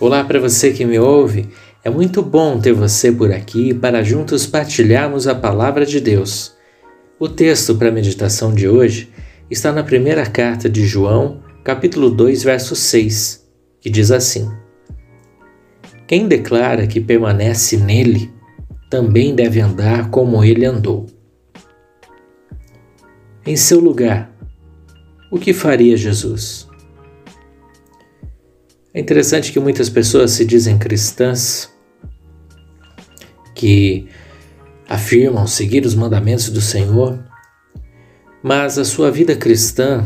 Olá para você que me ouve. É muito bom ter você por aqui para juntos partilharmos a palavra de Deus. O texto para a meditação de hoje está na primeira carta de João, capítulo 2, verso 6, que diz assim: Quem declara que permanece nele, também deve andar como ele andou. Em seu lugar, o que faria Jesus? É interessante que muitas pessoas se dizem cristãs, que afirmam seguir os mandamentos do Senhor, mas a sua vida cristã,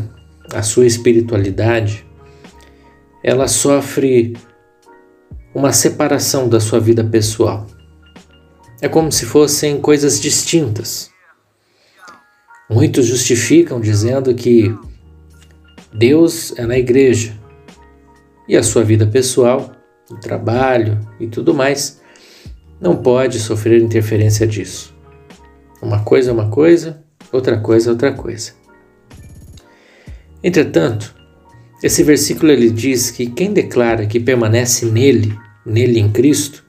a sua espiritualidade, ela sofre uma separação da sua vida pessoal. É como se fossem coisas distintas. Muitos justificam dizendo que Deus é na igreja, e a sua vida pessoal, o trabalho e tudo mais, não pode sofrer interferência disso. Uma coisa é uma coisa, outra coisa é outra coisa. Entretanto, esse versículo ele diz que quem declara que permanece nele, nele em Cristo,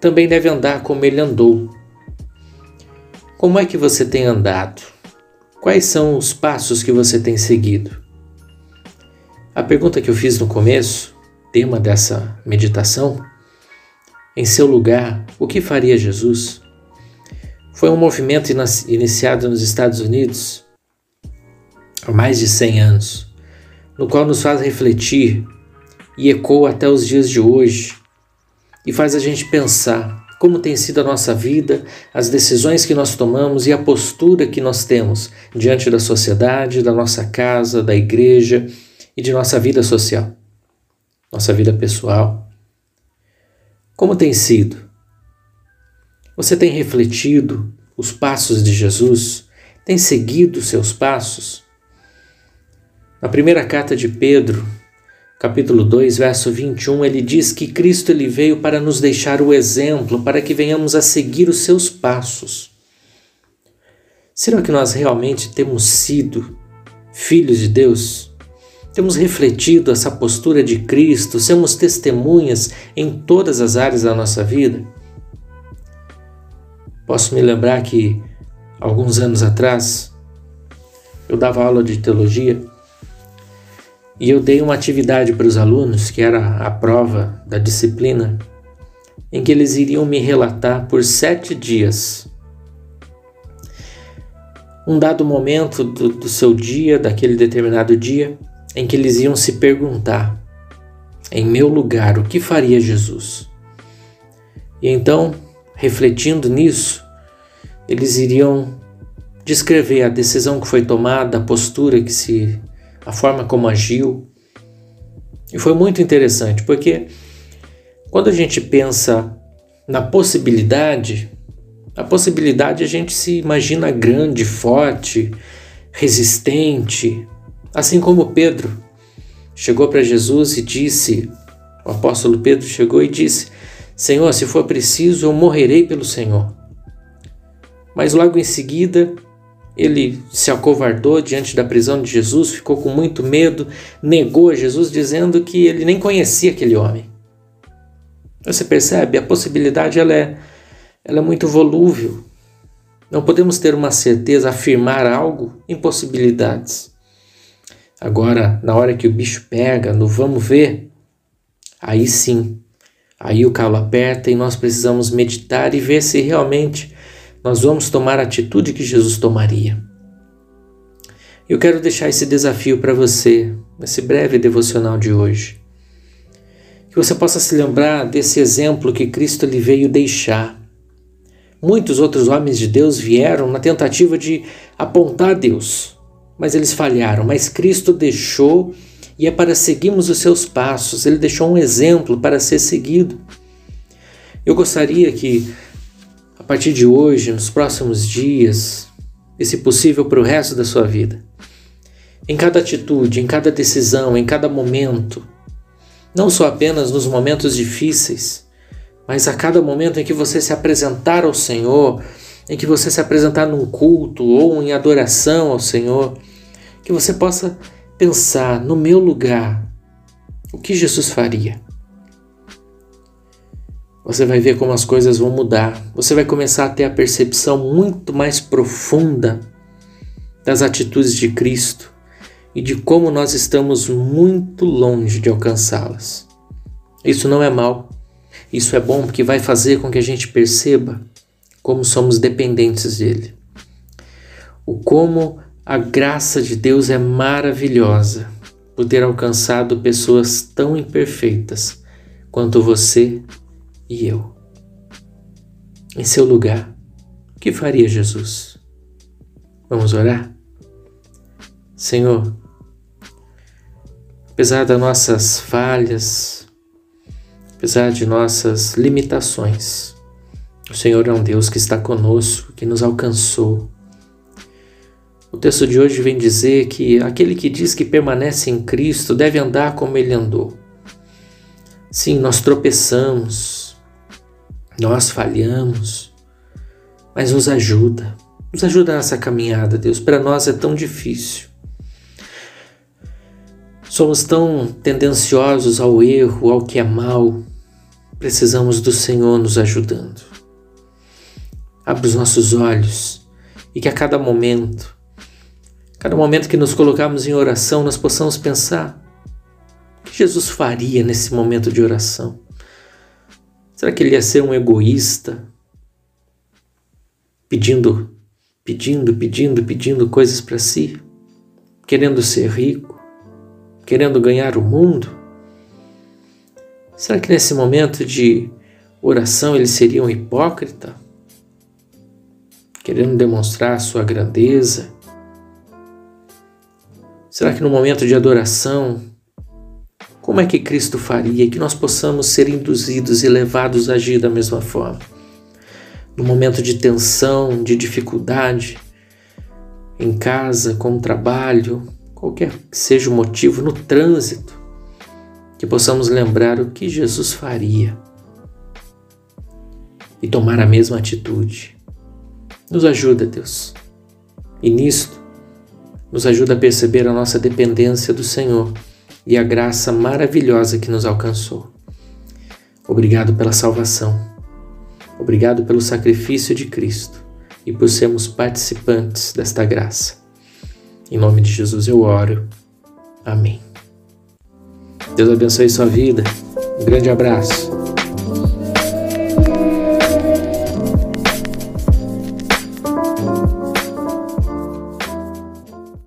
também deve andar como ele andou. Como é que você tem andado? Quais são os passos que você tem seguido? A pergunta que eu fiz no começo, tema dessa meditação, em seu lugar, o que faria Jesus? Foi um movimento iniciado nos Estados Unidos há mais de 100 anos, no qual nos faz refletir e ecoa até os dias de hoje e faz a gente pensar como tem sido a nossa vida, as decisões que nós tomamos e a postura que nós temos diante da sociedade, da nossa casa, da igreja e de nossa vida social, nossa vida pessoal. Como tem sido? Você tem refletido os passos de Jesus? Tem seguido seus passos? Na primeira carta de Pedro, capítulo 2, verso 21, ele diz que Cristo ele veio para nos deixar o exemplo, para que venhamos a seguir os seus passos. Será que nós realmente temos sido filhos de Deus? Temos refletido essa postura de Cristo, somos testemunhas em todas as áreas da nossa vida? Posso me lembrar que, alguns anos atrás, eu dava aula de teologia e eu dei uma atividade para os alunos, que era a prova da disciplina, em que eles iriam me relatar por sete dias um dado momento do, do seu dia, daquele determinado dia, em que eles iam se perguntar, em meu lugar, o que faria Jesus? E então, refletindo nisso, eles iriam descrever a decisão que foi tomada, a postura que se, a forma como agiu. E foi muito interessante, porque quando a gente pensa na possibilidade, a possibilidade a gente se imagina grande, forte, resistente, Assim como Pedro chegou para Jesus e disse, o apóstolo Pedro chegou e disse: Senhor, se for preciso, eu morrerei pelo Senhor. Mas logo em seguida, ele se acovardou diante da prisão de Jesus, ficou com muito medo, negou a Jesus, dizendo que ele nem conhecia aquele homem. Você percebe? A possibilidade ela é, ela é muito volúvel. Não podemos ter uma certeza, afirmar algo em possibilidades. Agora, na hora que o bicho pega, no vamos ver, aí sim, aí o calo aperta e nós precisamos meditar e ver se realmente nós vamos tomar a atitude que Jesus tomaria. Eu quero deixar esse desafio para você, nesse breve devocional de hoje. Que você possa se lembrar desse exemplo que Cristo lhe veio deixar. Muitos outros homens de Deus vieram na tentativa de apontar Deus, mas eles falharam. Mas Cristo deixou e é para seguirmos os seus passos. Ele deixou um exemplo para ser seguido. Eu gostaria que, a partir de hoje, nos próximos dias, e se possível para o resto da sua vida, em cada atitude, em cada decisão, em cada momento, não só apenas nos momentos difíceis, mas a cada momento em que você se apresentar ao Senhor, em que você se apresentar num culto ou em adoração ao Senhor, que você possa pensar no meu lugar, o que Jesus faria? você vai ver como as coisas vão mudar. Você vai começar a ter a percepção muito mais profunda das atitudes de Cristo e de como nós estamos muito longe de alcançá-las. Isso não é mal. Isso é bom porque vai fazer com que a gente perceba como somos dependentes dele. O como a graça de Deus é maravilhosa por ter alcançado pessoas tão imperfeitas quanto você e eu. Em seu lugar, o que faria Jesus? Vamos orar? Senhor, apesar das nossas falhas, apesar de nossas limitações, o Senhor é um Deus que está conosco, que nos alcançou. O texto de hoje vem dizer que aquele que diz que permanece em Cristo deve andar como ele andou. Sim, nós tropeçamos, nós falhamos, mas nos ajuda. Nos ajuda nessa caminhada, Deus. Para nós é tão difícil. Somos tão tendenciosos ao erro, ao que é mal. Precisamos do Senhor nos ajudando. Abre os nossos olhos e que a cada momento, cada momento que nos colocarmos em oração, nós possamos pensar o que Jesus faria nesse momento de oração. Será que ele ia ser um egoísta? Pedindo, pedindo, pedindo, pedindo coisas para si? Querendo ser rico? Querendo ganhar o mundo? Será que nesse momento de oração ele seria um hipócrita? Querendo demonstrar sua grandeza? Será que no momento de adoração como é que Cristo faria que nós possamos ser induzidos e levados a agir da mesma forma? No momento de tensão, de dificuldade, em casa, com o trabalho, qualquer que seja o motivo, no trânsito, que possamos lembrar o que Jesus faria e tomar a mesma atitude. Nos ajuda, Deus. E nisto, nos ajuda a perceber a nossa dependência do Senhor e a graça maravilhosa que nos alcançou. Obrigado pela salvação. Obrigado pelo sacrifício de Cristo e por sermos participantes desta graça. Em nome de Jesus eu oro. Amém. Deus abençoe sua vida. Um grande abraço.